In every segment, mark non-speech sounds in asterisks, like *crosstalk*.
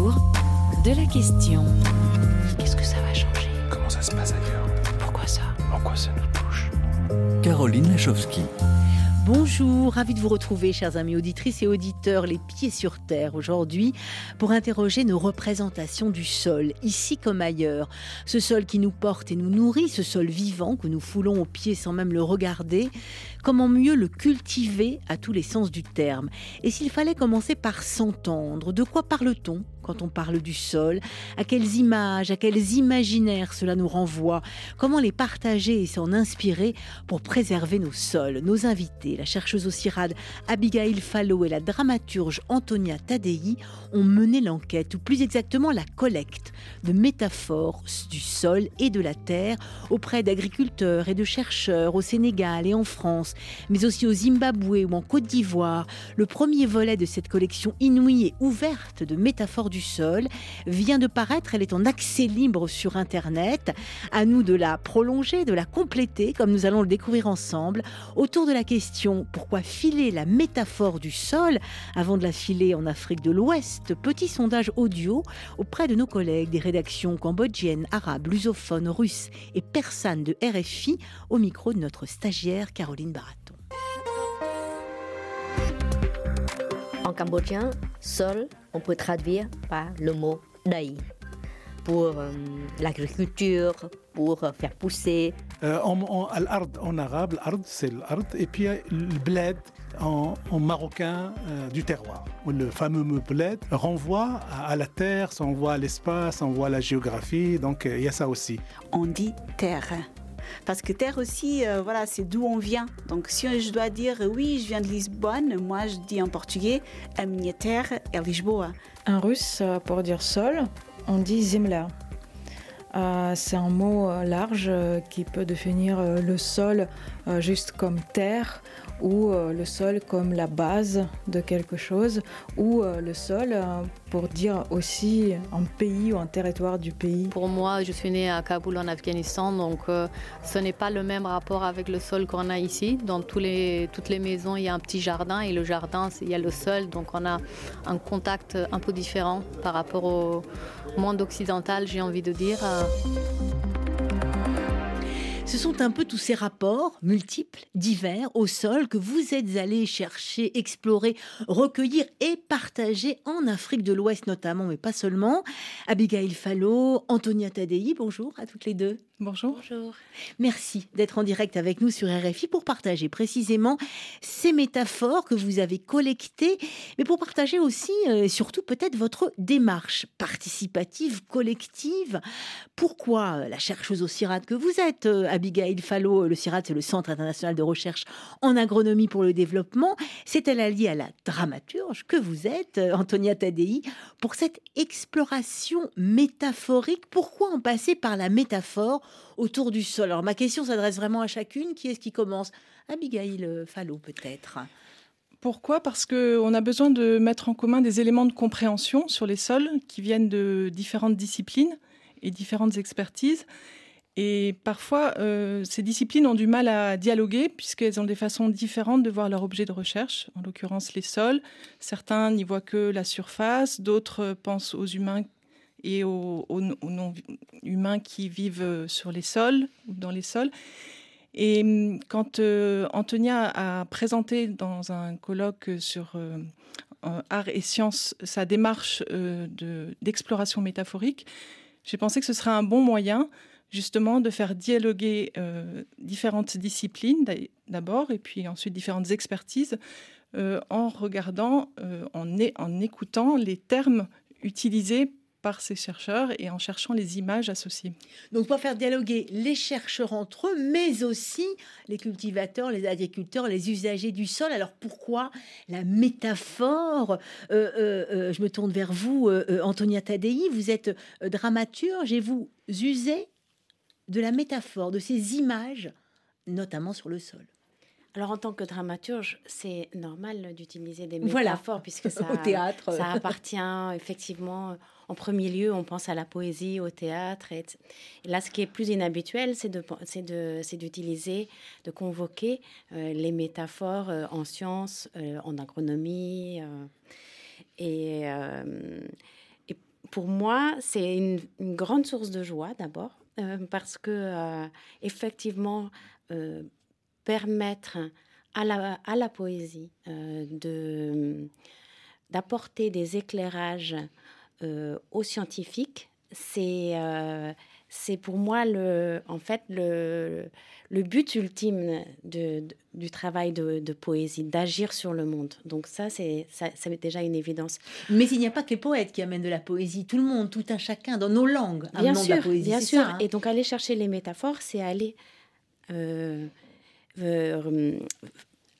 autour de la question. Qu'est-ce que ça va changer? Comment ça se passe ailleurs? Pourquoi ça? En quoi ça nous touche? Caroline Lachowski. Bonjour, ravi de vous retrouver, chers amis auditrices et auditeurs, les pieds sur terre aujourd'hui, pour interroger nos représentations du sol, ici comme ailleurs. Ce sol qui nous porte et nous nourrit, ce sol vivant que nous foulons aux pieds sans même le regarder. Comment mieux le cultiver à tous les sens du terme? Et s'il fallait commencer par s'entendre, de quoi parle-t-on? Quand on parle du sol. À quelles images, à quels imaginaires cela nous renvoie? Comment les partager et s'en inspirer pour préserver nos sols? Nos invités, la chercheuse au CIRAD Abigail Fallo et la dramaturge Antonia Tadei ont mené l'enquête, ou plus exactement la collecte de métaphores du sol et de la terre auprès d'agriculteurs et de chercheurs au Sénégal et en France, mais aussi au Zimbabwe ou en Côte d'Ivoire. Le premier volet de cette collection inouïe et ouverte de métaphores du sol vient de paraître. Elle est en accès libre sur Internet. À nous de la prolonger, de la compléter, comme nous allons le découvrir ensemble, autour de la question pourquoi filer la métaphore du sol? Avant de la filer en Afrique de l'Ouest Petit sondage audio auprès de nos collègues des rédactions cambodgiennes, arabes, lusophones, russes et persanes de RFI au micro de notre stagiaire Caroline Baraton. En cambodgien, sol, on peut traduire par le mot dai pour euh, l'agriculture, pour euh, faire pousser. Euh, en, en, al-ard en arabe, l'ard c'est l'ard, et puis le bled en, en marocain euh, du terroir. Le fameux mot bled renvoie à, à la terre, ça envoie à l'espace, envoie à la géographie, donc il y a ça aussi. On dit terre. Parce que terre aussi, euh, voilà, c'est d'où on vient. Donc si je dois dire oui, je viens de Lisbonne, moi je dis en portugais a minha terra é Lisboa. Un russe, euh, pour dire sol, on dit Zimla. Euh, c'est un mot euh, large euh, qui peut définir euh, le sol euh, juste comme terre ou euh, le sol comme la base de quelque chose ou euh, le sol euh, pour dire aussi un pays ou un territoire du pays. Pour moi, je suis née à Kaboul en Afghanistan, donc ce n'est pas le même rapport avec le sol qu'on a ici. Dans les, toutes les maisons, il y a un petit jardin et le jardin, il y a le sol, donc on a un contact un peu différent par rapport au monde occidental, j'ai envie de dire. Ce sont un peu tous ces rapports multiples, divers, au sol que vous êtes allés chercher, explorer, recueillir et partager en Afrique de l'Ouest notamment, mais pas seulement. Abigail Fallo, Antonia Tadei, bonjour à toutes les deux. Bonjour. Merci d'être en direct avec nous sur RFI pour partager précisément ces métaphores que vous avez collectées, mais pour partager aussi, euh, surtout peut-être votre démarche participative, collective. Pourquoi euh, la chercheuse au CIRAD que vous êtes, euh, Abigail Fallo, euh, le CIRAD c'est le Centre international de recherche en agronomie pour le développement, c'est-elle alliée à la dramaturge que vous êtes, Antonia Tadei, pour cette exploration métaphorique Pourquoi en passer par la métaphore autour du sol Alors ma question s'adresse vraiment à chacune. Qui est-ce qui commence? Abigail euh, Fallo peut-être. Pourquoi? Parce qu'on a besoin de mettre en commun des éléments de compréhension sur les sols qui viennent de différentes disciplines et différentes expertises. Et parfois, euh, ces disciplines ont du mal à dialoguer puisqu'elles ont des façons différentes de voir leur objet de recherche, en l'occurrence les sols. Certains n'y voient que la surface, d'autres pensent aux humains et aux, non-humains qui vivent euh, sur les sols ou dans les sols. Et hum, quand euh, Antonia a présenté dans un colloque sur euh, art et sciences sa démarche de- d'exploration métaphorique, j'ai pensé que ce serait un bon moyen justement de faire dialoguer différentes disciplines d'a- d'abord et puis ensuite différentes expertises en regardant, en écoutant les termes utilisés par ces chercheurs et en cherchant les images associées. Donc pour faire dialoguer les chercheurs entre eux, mais aussi les cultivateurs, les agriculteurs, les usagers du sol. Alors pourquoi la métaphore Euh, euh, euh, Je me tourne vers vous, Antonia Tadei. Vous êtes dramaturge et vous usez de la métaphore, de ces images, notamment sur le sol. Alors en tant que dramaturge, c'est normal d'utiliser des Voilà. métaphores puisque *laughs* ça, Au théâtre. ça appartient effectivement en premier lieu, on pense à la poésie, au théâtre. Et, là, ce qui est plus inhabituel, c'est de, c'est de, d'utiliser, de convoquer euh, les métaphores euh, en sciences, euh, en agronomie. et, et pour moi, c'est une, grande source de joie d'abord, parce que effectivement, permettre à la, à la poésie de d'apporter des éclairages aux scientifiques, c'est c'est pour moi le, en fait le, le but ultime de, du travail de, poésie, d'agir sur le monde. Donc ça, c'est ça, ça déjà une évidence. Mais il n'y a pas que les poètes qui amènent de la poésie. Tout le monde, tout un chacun, dans nos langues, bien sûr, de la poésie. Bien sûr. Ça, hein. Et donc aller chercher les métaphores, c'est aller euh, euh,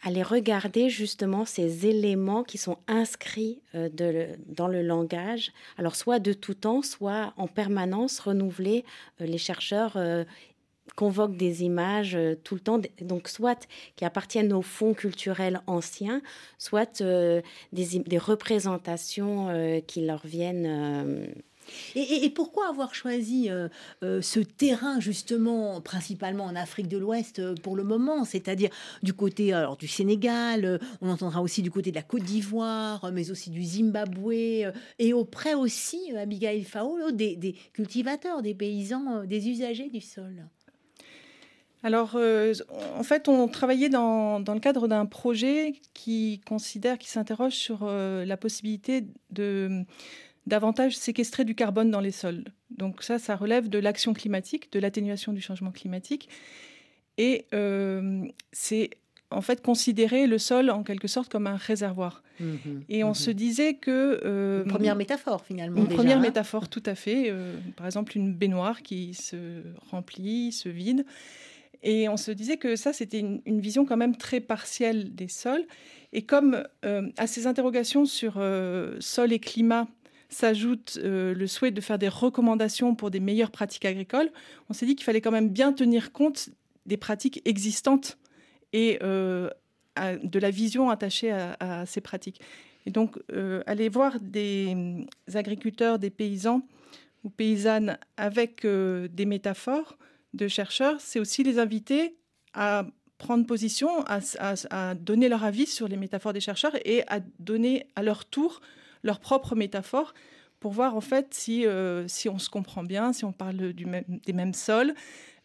aller regarder justement ces éléments qui sont inscrits euh, dans le langage, alors soit de tout temps, soit en permanence renouvelés. Euh, les chercheurs euh, convoquent des images tout le temps, donc soit qui appartiennent au fond culturel ancien, soit des, représentations qui leur viennent et, pourquoi avoir choisi euh, euh, ce terrain justement, principalement en Afrique de l'Ouest euh, pour le moment, c'est-à-dire du côté alors du Sénégal, on entendra aussi du côté de la Côte d'Ivoire, mais aussi du Zimbabwe et auprès aussi, Abigail Faolo, des, des cultivateurs, des paysans, des usagers du sol. Alors, en fait, on travaillait dans, dans le cadre d'un projet qui considère, qui s'interroge sur la possibilité de davantage séquestrer du carbone dans les sols. Donc ça, ça relève de l'action climatique, de l'atténuation du changement climatique. Et euh, c'est en fait considérer le sol en quelque sorte comme un réservoir. Mhm, et on mhm. se disait que... Euh, une première métaphore finalement. Une première hein. métaphore, tout à fait. Euh, par exemple, une baignoire qui se remplit, se vide. Et on se disait que ça, c'était une, une, vision quand même très partielle des sols. Et comme à ces interrogations sur sol et climat, s'ajoute euh, le souhait de faire des recommandations pour des meilleures pratiques agricoles, on s'est dit qu'il fallait quand même bien tenir compte des pratiques existantes et euh, de la vision attachée à, ces pratiques. Et donc, euh, aller voir des agriculteurs, des paysans ou paysannes avec des métaphores de chercheurs, c'est aussi les inviter à prendre position, à, donner leur avis sur les métaphores des chercheurs et à donner à leur tour leur propre métaphore pour voir en fait si, euh, si on se comprend bien, si on parle du même, des mêmes sols,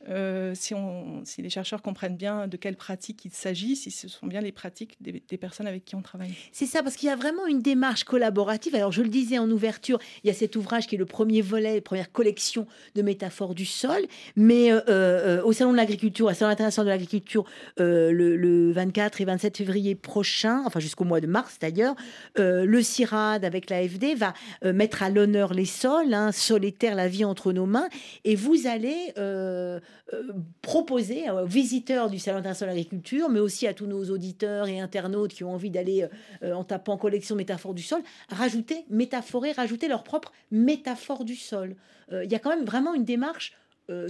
euh, si, on, si, les chercheurs comprennent bien de quelles pratiques il s'agit, si ce sont bien les pratiques des, personnes avec qui on travaille. C'est ça, parce qu'il y a vraiment une démarche collaborative. Alors, je le disais en ouverture, il y a cet ouvrage qui est le premier volet, première collection de métaphores du sol, mais euh, euh, au Salon de l'Agriculture, au Salon international de l'Agriculture, le, 24 et 27 février prochain, enfin jusqu'au mois de mars d'ailleurs, le CIRAD avec l'AFD va mettre à l'honneur les sols, hein, sol et terre, la vie entre nos mains, et vous allez proposer aux visiteurs du Salon international de mais aussi à tous nos auditeurs et internautes qui ont envie d'aller euh, en tapant collection métaphore du sol, rajouter, métaphorer, rajouter leur propre métaphore du sol. Euh, il y a quand même vraiment une démarche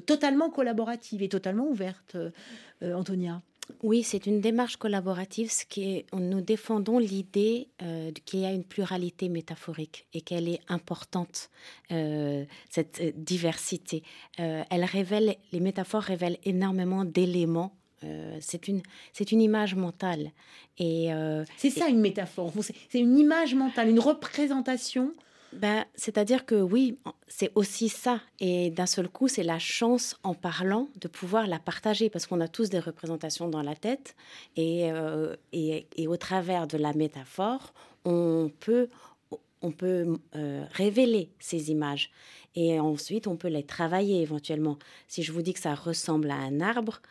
totalement collaborative et totalement ouverte, Antonia. Oui, c'est une démarche collaborative. Ce qui est, nous défendons l'idée euh, qu'il y a une pluralité métaphorique et qu'elle est importante, euh, cette euh, diversité. elle révèle, les métaphores révèlent énormément d'éléments. c'est une, c'est une image mentale. Et c'est ça une métaphore. C'est une image mentale, une représentation ben, C'est-à-dire que oui, c'est aussi ça. Et d'un seul coup, c'est la chance en parlant de pouvoir la partager parce qu'on a tous des représentations dans la tête. Et, euh, et, et, au travers de la métaphore, on peut, on peut euh, révéler ces images. Et ensuite, on peut les travailler éventuellement. Si je vous dis que ça ressemble à un arbre,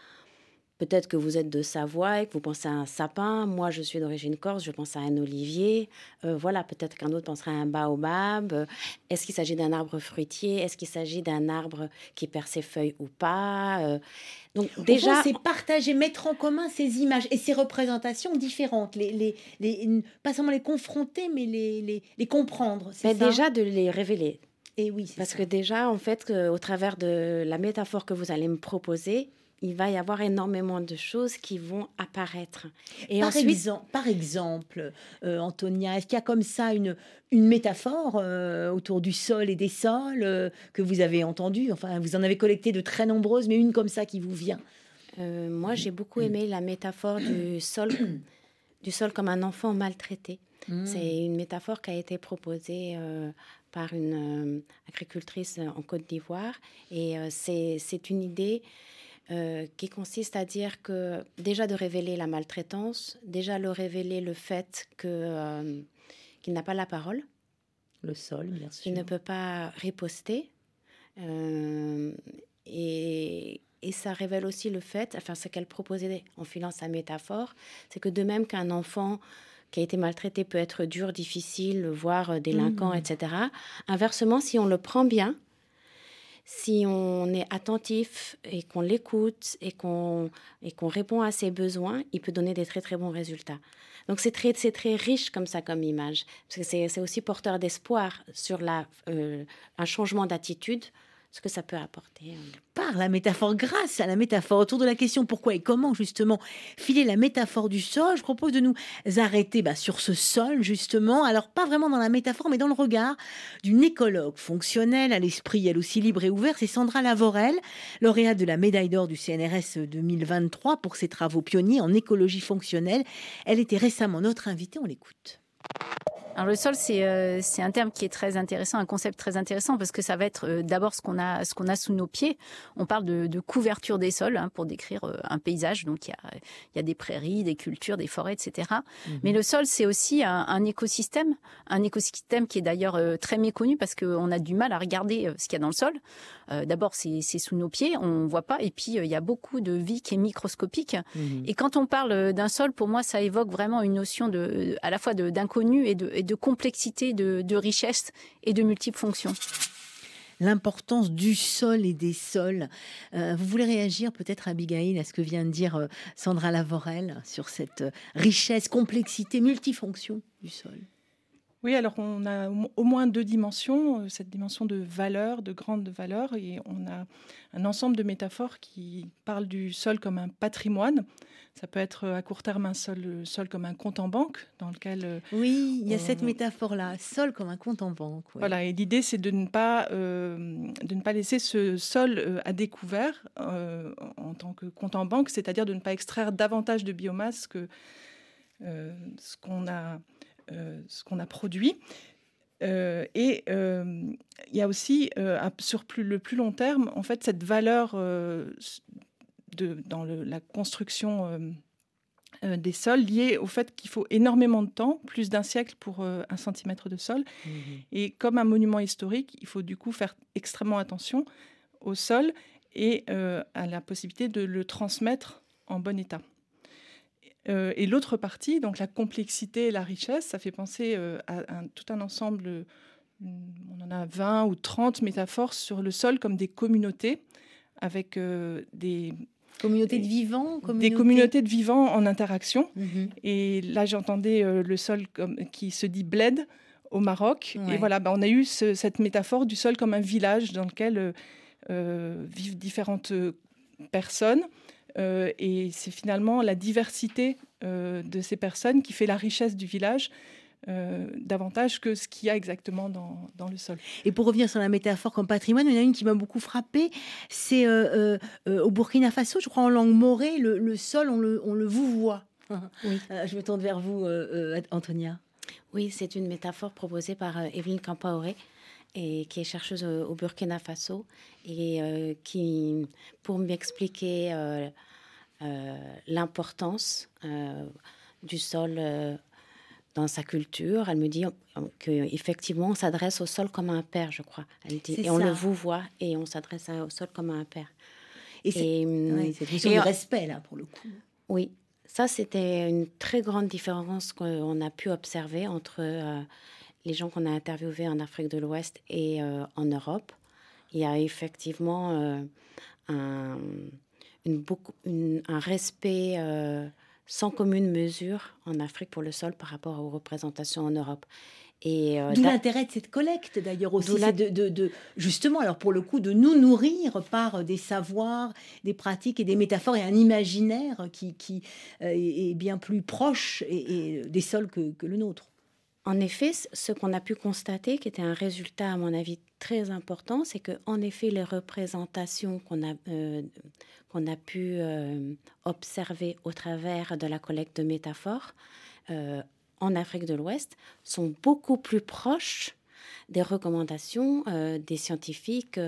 Peut-être que vous êtes de Savoie et que vous pensez à un sapin. Moi, je suis d'origine corse, je pense à un olivier. Euh, voilà, peut-être qu'un autre penserait à un baobab. Est-ce qu'il s'agit d'un arbre fruitier? Est-ce qu'il s'agit d'un arbre qui perd ses feuilles ou pas? Euh, Donc déjà, c'est partager, mettre en commun ces images et ces représentations différentes. Les, les, pas seulement les confronter, mais les, les, comprendre. Mais déjà de les révéler. Et oui, parce que déjà, en fait, au travers de la métaphore que vous allez me proposer, il va y avoir énormément de choses qui vont apparaître. Et par, exemple, par exemple, euh, Antonia, est-ce qu'il y a comme ça une, une métaphore euh, autour du sol et des sols euh, que vous avez entendue? Enfin, vous en avez collecté de très nombreuses, mais une comme ça qui vous vient. moi, j'ai beaucoup aimé la métaphore du sol, *coughs* du sol comme un enfant maltraité. Mm. C'est une métaphore qui a été proposée par une agricultrice en Côte d'Ivoire. Et c'est une idée qui consiste à dire que déjà de révéler la maltraitance, déjà le révéler le fait que qu'il n'a pas la parole. Le sol, bien sûr. Il ne peut pas riposter. et, et ça révèle aussi le fait, enfin ce qu'elle proposait en filant sa métaphore, c'est que de même qu'un enfant qui a été maltraité peut être dur, difficile, voire euh, délinquant, mmh. etc. Inversement, si on le prend bien, si on est attentif et qu'on l'écoute et qu'on et qu'on répond à ses besoins, il peut donner des très très bons résultats. Donc c'est très c'est très riche comme ça comme image parce que c'est aussi porteur d'espoir sur la euh, un changement d'attitude ce que ça peut apporter. Euh. Par la métaphore, grâce à la métaphore, autour de la question pourquoi et comment justement filer la métaphore du sol, je propose de nous arrêter bah, sur ce sol justement, alors pas vraiment dans la métaphore, mais dans le regard d'une écologue fonctionnelle, à l'esprit elle aussi libre et ouvert, c'est Sandra Lavorel, lauréate de la médaille d'or du CNRS 2023 pour ses travaux pionniers en écologie fonctionnelle. Elle était récemment notre invitée, on l'écoute. Alors le sol, euh, c'est un terme qui est très intéressant, un concept très intéressant parce que ça va être euh, d'abord ce qu'on a ce qu'on a sous nos pieds. On parle de, de couverture des sols hein, pour décrire euh, un paysage. Donc il y a il y a des prairies, des cultures, des forêts, etc. Mhm. Mais le sol, c'est aussi un, un, écosystème, un écosystème qui est d'ailleurs très méconnu parce qu'on a du mal à regarder ce qu'il y a dans le sol. d'abord, c'est sous nos pieds, on voit pas, et puis il y a beaucoup de vie qui est microscopique. Mhm. Et quand on parle d'un sol, pour moi, ça évoque vraiment une notion de à la fois et de de complexité, de, richesse et de multiples fonctions l'importance du sol et des sols. Euh, vous voulez réagir peut-être, Abigail, à ce que vient de dire euh, Sandra Lavorel sur cette euh, richesse, complexité, multifonction du sol? Oui, alors on a au moins deux dimensions, cette dimension de valeur, de grande valeur, et on a un ensemble de métaphores qui parlent du sol comme un patrimoine, ça peut être à court terme un sol, sol comme un compte en banque, dans lequel. Euh, oui, il y a cette métaphore-là, sol comme un compte en banque. Voilà, et l'idée c'est de ne pas euh, de ne pas laisser ce sol euh, à découvert en tant que compte en banque, c'est-à-dire de ne pas extraire davantage de biomasse que ce qu'on a ce qu'on a produit. et il y a aussi, sur plus, le plus long terme, en fait, cette valeur dans la construction euh, euh, des sols liée au fait qu'il faut énormément de temps, plus d'un siècle pour euh, un centimètre de sol. Mmh et comme un monument historique, il faut du coup faire extrêmement attention au sol et à la possibilité de le transmettre en bon état. Et l'autre partie, donc la complexité et la richesse, ça fait penser à, tout un ensemble, on en a 20 ou 30 métaphores sur le sol comme des communautés avec des, Communauté de vivants Des communautés de vivants en interaction. Mhm. Et là, j'entendais euh, le sol comme, qui se dit bled au Maroc. Et voilà, bah, on a eu cette métaphore du sol comme un village dans lequel euh, euh, vivent différentes personnes. Et c'est finalement la diversité de ces personnes qui fait la richesse du village. Euh, davantage que ce qu'il y a exactement dans, dans, le sol. Et pour revenir sur la métaphore comme patrimoine, il y en a une qui m'a beaucoup frappée, c'est euh, euh, au Burkina Faso, je crois en langue morée, le, le sol, on le, on le vous voit. *laughs* Oui. je me tourne vers vous, Antonia. Oui, c'est une métaphore proposée par Evelyne Campaoré et qui est chercheuse au Burkina Faso et qui, pour m'expliquer l'importance du sol dans sa culture. Elle me dit qu'effectivement, on s'adresse au sol comme à un père, je crois. Elle dit, et on le vous voit et on s'adresse au sol comme à un père. Et c'est une question de respect, là, pour le coup. Oui, ça, c'était une très grande différence qu'on a pu observer entre euh, les gens qu'on a interviewés en Afrique de l'Ouest et euh, en Europe. Il y a effectivement euh, un, une, beaucoup, un respect sans commune mesure en Afrique pour le sol par rapport aux représentations en Europe. Et euh, D'où l'intérêt de cette collecte d'ailleurs aussi, de, de, justement, alors pour le coup, de nous nourrir par des savoirs, des pratiques et des métaphores et un imaginaire qui, qui euh, est bien plus proche et, des sols que, que le nôtre. En effet, ce qu'on a pu constater, qui était un résultat à mon avis très important, c'est que en effet les représentations qu'on a euh, qu'on a pu euh, observer au travers de la collecte de métaphores, euh, en Afrique de l'Ouest sont beaucoup plus proches des recommandations des scientifiques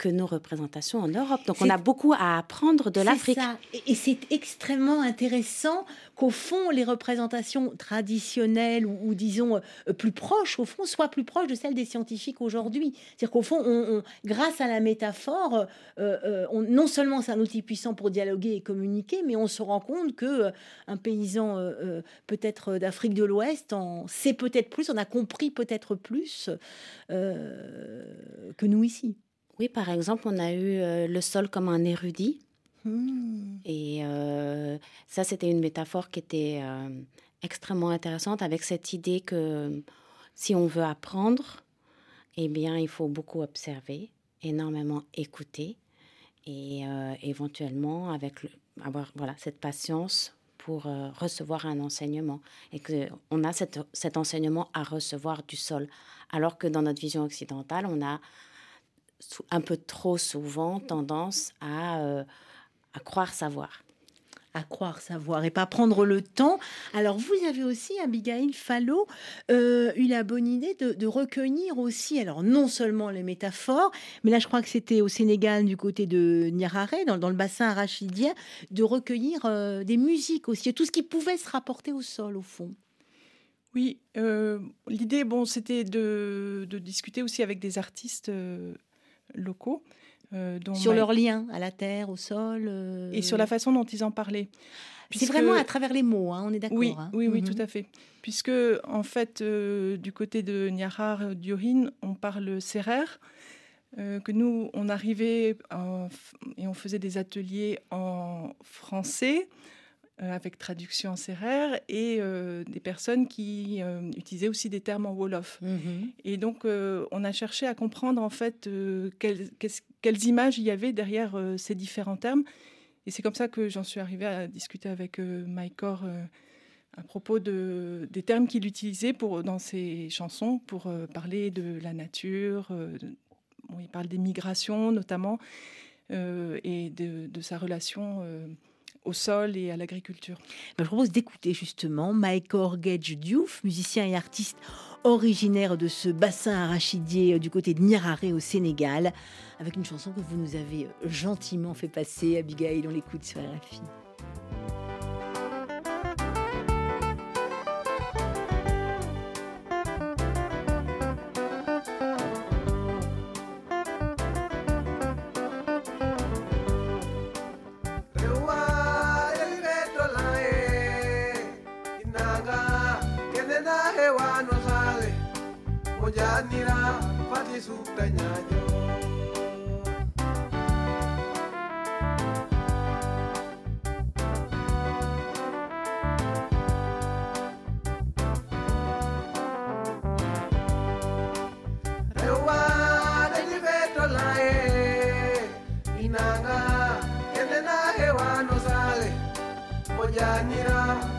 que nos représentations en Europe. Donc on a beaucoup à apprendre de l'Afrique. Et, c'est extrêmement intéressant qu'au fond, les représentations traditionnelles ou, disons euh, plus proches, au fond, soient plus proches de celles des scientifiques aujourd'hui. C'est-à-dire qu'au fond, on, grâce à la métaphore, euh, euh, on, non seulement c'est un outil puissant pour dialoguer et communiquer, mais on se rend compte que un paysan peut-être d'Afrique de l'Ouest en sait peut-être plus, on a compris peut-être plus que nous ici. Oui, par exemple, on a eu euh, le sol comme un érudit. Hmm. Et euh, ça, c'était une métaphore qui était euh, extrêmement intéressante avec cette idée que si on veut apprendre, eh bien, il faut beaucoup observer, énormément écouter et éventuellement avec avoir voilà, cette patience pour recevoir un enseignement et qu'on a cet enseignement à recevoir du sol. Alors que dans notre vision occidentale, on a un peu trop souvent tendance à, euh, à croire savoir à croire savoir et pas prendre le temps. Alors vous avez aussi, Abigail Fallot, euh, eu la bonne idée de, recueillir aussi, alors non seulement les métaphores, mais là je crois que c'était au Sénégal du côté de Niarare, dans, le bassin arachidien, de recueillir euh, des musiques aussi, tout ce qui pouvait se rapporter au sol au fond. Oui, l'idée, bon, c'était de, de, discuter aussi avec des artistes locaux. Euh, sur leur lien à la terre, au sol. Euh, Et sur la façon dont ils en parlaient. C'est vraiment à travers les mots, hein, on est d'accord. Oui, hein. oui, oui, mhm. tout à fait. Puisque, en fait, euh, du côté de Niarar, d'Urine, on parle serrère, que nous, on arrivait et on faisait des ateliers en français, avec traduction en serrère, et euh, des personnes qui euh, utilisaient aussi des termes en Wolof. Mhm. Et donc, on a cherché à comprendre en fait quelles, quelles, images il y avait derrière ces différents termes. Et c'est comme ça que j'en suis arrivée à discuter avec Maïkor à propos de, des termes qu'il utilisait pour, dans ses chansons pour parler de la nature. il parle des migrations notamment et de, de, sa relation au sol et à l'agriculture. Je propose d'écouter justement Maïkor Gedj Diouf, musicien et artiste originaire de ce bassin arachidier euh, du côté de Niraré au Sénégal, avec une chanson que vous nous avez euh, gentiment fait passer, Abigail, on l'écoute sur RFI. 것이 아니라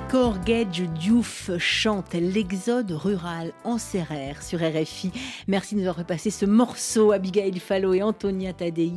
ください。Gedge Diouf chante l'exode rural en Serrère sur RFI. Merci de nous avoir repassé ce morceau, Abigail Fallo et Antonia Tadei.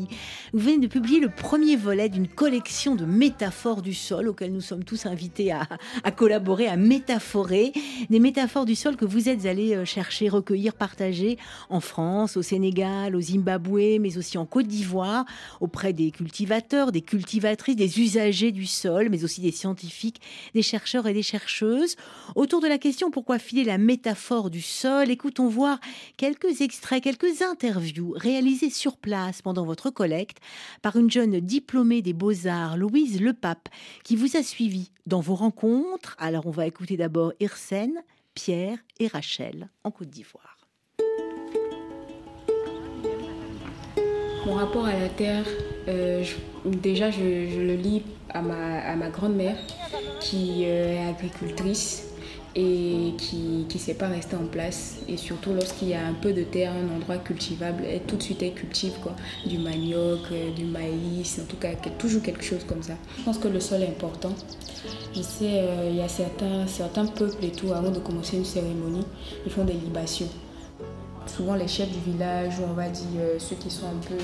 Vous venez de publier le premier volet d'une collection de métaphores du sol auquel nous sommes tous invités à, à, collaborer, à métaphorer. Des métaphores du sol que vous êtes allés euh, chercher, recueillir, partager en France, au Sénégal, au Zimbabwe, mais aussi en Côte d'Ivoire, auprès des cultivateurs, des cultivatrices, des usagers du sol, mais aussi des scientifiques, des chercheurs et des chercheuses. Autour de la question pourquoi filer la métaphore du sol, écoutons voir quelques extraits, quelques interviews réalisées sur place pendant votre collecte par une jeune diplômée des beaux-arts, Louise Lepape, qui vous a suivi dans vos rencontres. Alors on va écouter d'abord Irsène, Pierre et Rachel en Côte d'Ivoire. Mon rapport à la terre, euh, je, déjà je, le lis à ma, à ma grand-mère qui euh, est agricultrice et qui ne sait pas rester en place. Et surtout lorsqu'il y a un peu de terre, un endroit cultivable, elle, tout de suite elle cultive quoi. du manioc, euh, du maïs, en tout cas toujours quelque chose comme ça. Je pense que le sol est important. Je sais, euh, il y a certains, certains peuples et tout, avant de commencer une cérémonie, ils font des libations souvent les chefs du village, ou on va dire ceux qui sont un peu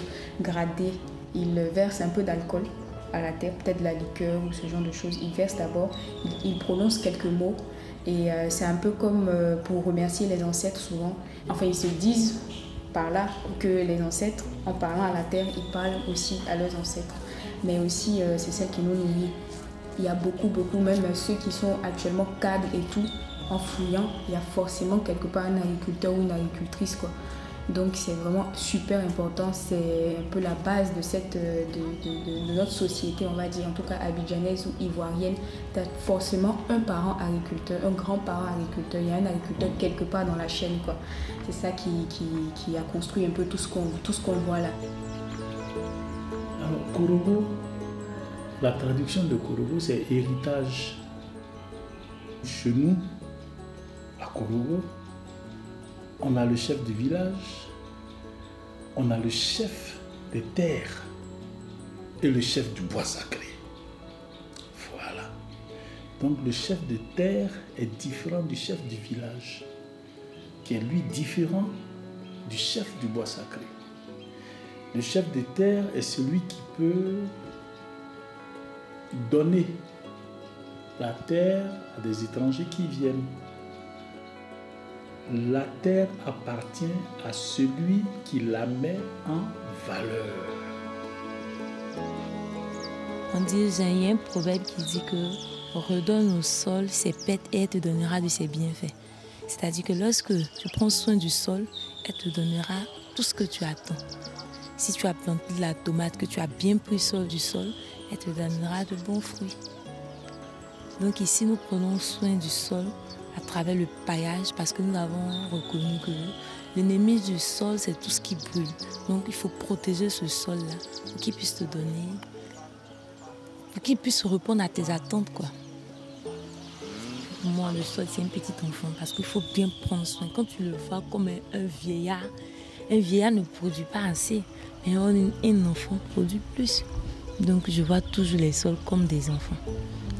gradés, ils versent un peu d'alcool à la terre, peut-être de la liqueur ou ce genre de choses. Ils versent d'abord, ils, ils, prononcent quelques mots et euh, c'est un peu comme euh, pour remercier les ancêtres souvent. Enfin, ils se disent par là que les ancêtres, en parlant à la terre, ils parlent aussi à leurs ancêtres. Mais aussi, euh, c'est celle qui nous nourrit. Il y a beaucoup, beaucoup, même ceux qui sont actuellement cadres et tout, en fouillant, il y a forcément quelque part un agriculteur ou une agricultrice. Quoi. Donc c'est vraiment super important, c'est un peu la base de, cette, de, de, notre société, on va dire, en tout cas abidjanaise ou ivoirienne. Tu as forcément un parent agriculteur, un grand-parent agriculteur, il y a un agriculteur quelque part dans la chaîne. C'est ça qui, qui, qui, a construit un peu tout ce qu'on qu'on voit là. Alors, Korobo, la traduction de Korobo, c'est héritage. Chez nous, à Korobo, on a le chef du village, on a le chef des terres et le chef du bois sacré. Voilà. Donc le chef de terre est différent du chef du village, qui est lui différent du chef du bois sacré. Le chef de terre est celui qui peut donner la terre à des étrangers qui viennent la terre appartient à celui qui la met en valeur. On dit, il y a un proverbe qui dit que redonne au sol ses pètes et elle te donnera de ses bienfaits. C'est-à-dire que lorsque tu prends soin du sol, elle te donnera tout ce que tu attends. Si tu as planté de la tomate, que tu as bien pris soin du sol, elle te donnera de bons fruits. Donc ici, nous prenons soin du sol à travers le paillage parce que nous avons reconnu que l'ennemi du sol, c'est tout ce qui brûle. Donc il faut protéger ce sol-là pour qu'il puisse te donner, pour qu'il puisse répondre à tes attentes. quoi. Pour moi, le sol, c'est un petit enfant parce qu'il faut bien prendre soin. Quand tu le vois comme un vieillard, un vieillard ne produit pas assez, mais un, enfant produit plus. Donc je vois toujours les sols comme des enfants.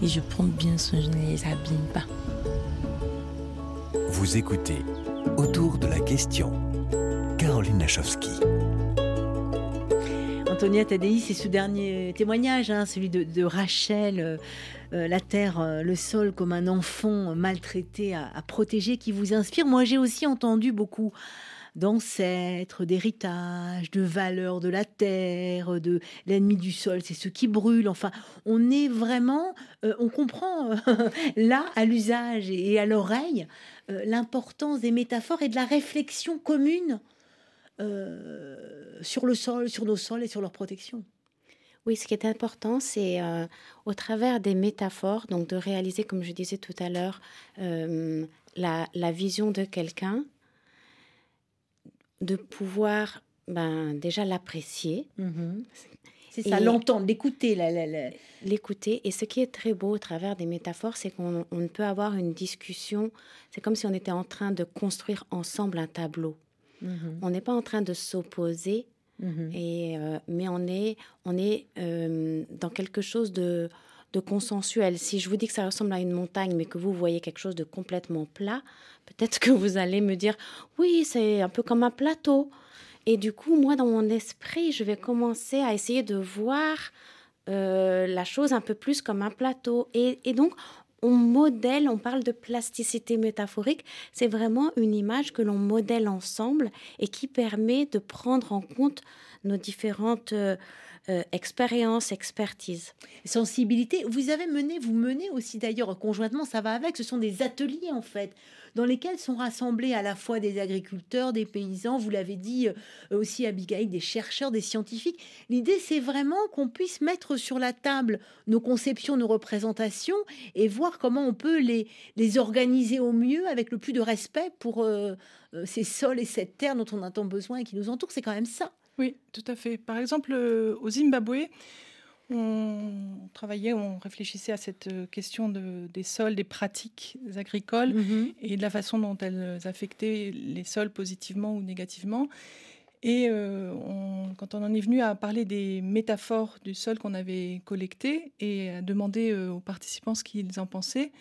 Et je prends bien soin, je ne les abîme pas. Vous écoutez Autour de la question. Caroline Nachowski. Antonia Tadei, c'est ce dernier témoignage, hein, celui de, Rachel, euh, euh, la terre, euh, le sol comme un enfant maltraité à protéger, qui vous inspire. Moi, j'ai aussi entendu beaucoup d'ancêtres, d'héritage, de valeurs de la terre, de l'ennemi du sol, c'est ce qui brûle. Enfin, on est vraiment, euh, on comprend euh, *laughs* là, à l'usage et à l'oreille, euh, l'importance des métaphores et de la réflexion commune sur le sol, sur nos sols et sur leur protection. Oui, ce qui est important, c'est au travers des métaphores, donc de réaliser, comme je disais tout à l'heure, la, vision de quelqu'un, de pouvoir ben, déjà l'apprécier. Mmh. C'est ça, l'entendre, l'écouter. L'écouter. Et ce qui est très beau au travers des métaphores, c'est qu'on peut avoir une discussion. C'est comme si on était en train de construire ensemble un tableau. Mhm. On n'est pas en train de s'opposer, mhm. et euh, mais on est, on est euh, dans quelque chose de, de consensuel. Si je vous dis que ça ressemble à une montagne, mais que vous voyez quelque chose de complètement plat, peut-être que vous allez me dire, oui, c'est un peu comme un plateau. Et du coup, moi, dans mon esprit, je vais commencer à essayer de voir euh, la chose un peu plus comme un plateau. Et, donc, on modèle, on parle de plasticité métaphorique, c'est vraiment une image que l'on modèle ensemble et qui permet de prendre en compte nos différentes euh, euh, expérience, expertise. Sensibilité. Vous avez mené, vous menez aussi d'ailleurs conjointement, ça va avec, ce sont des ateliers en fait, dans lesquels sont rassemblés à la fois des agriculteurs, des paysans, vous l'avez dit euh, aussi Abigail, des chercheurs, des scientifiques. L'idée c'est vraiment qu'on puisse mettre sur la table nos conceptions, nos représentations et voir comment on peut les, les organiser au mieux avec le plus de respect pour euh, ces sols et cette terre dont on a tant besoin et qui nous entourent. C'est quand même ça. Oui, tout à fait. Par exemple, euh, au Zimbabwe, on travaillait, on réfléchissait à cette euh, question de, des sols, des pratiques agricoles mhm. et de la façon dont elles affectaient les sols positivement ou négativement. Et euh, quand on en est venu à parler des métaphores du sol qu'on avait collectées et à demander aux participants ce qu'ils en pensaient,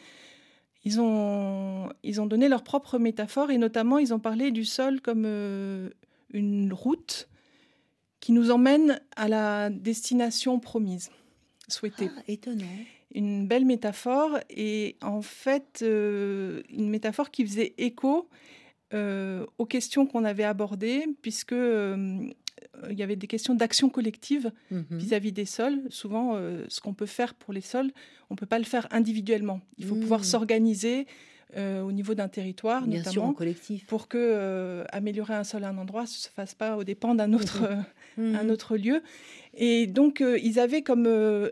ils ont, ils ont donné leurs propres métaphores et notamment ils ont parlé du sol comme une route qui nous emmène à la destination promise, souhaitée. Ah, étonnant. Une belle métaphore et en fait euh, une métaphore qui faisait écho euh, aux questions qu'on avait abordées, puisque euh, il y avait des questions d'action collective mhm. vis-à-vis des sols. Souvent, ce qu'on peut faire pour les sols, on ne peut pas le faire individuellement. Il faut pouvoir mmh. s'organiser, euh, au niveau d'un territoire, notamment, collectif. pour que euh, améliorer un sol à un endroit ne se fasse pas au dépend d'un autre, mmh. Euh, un mmh. autre lieu. Et donc, ils avaient comme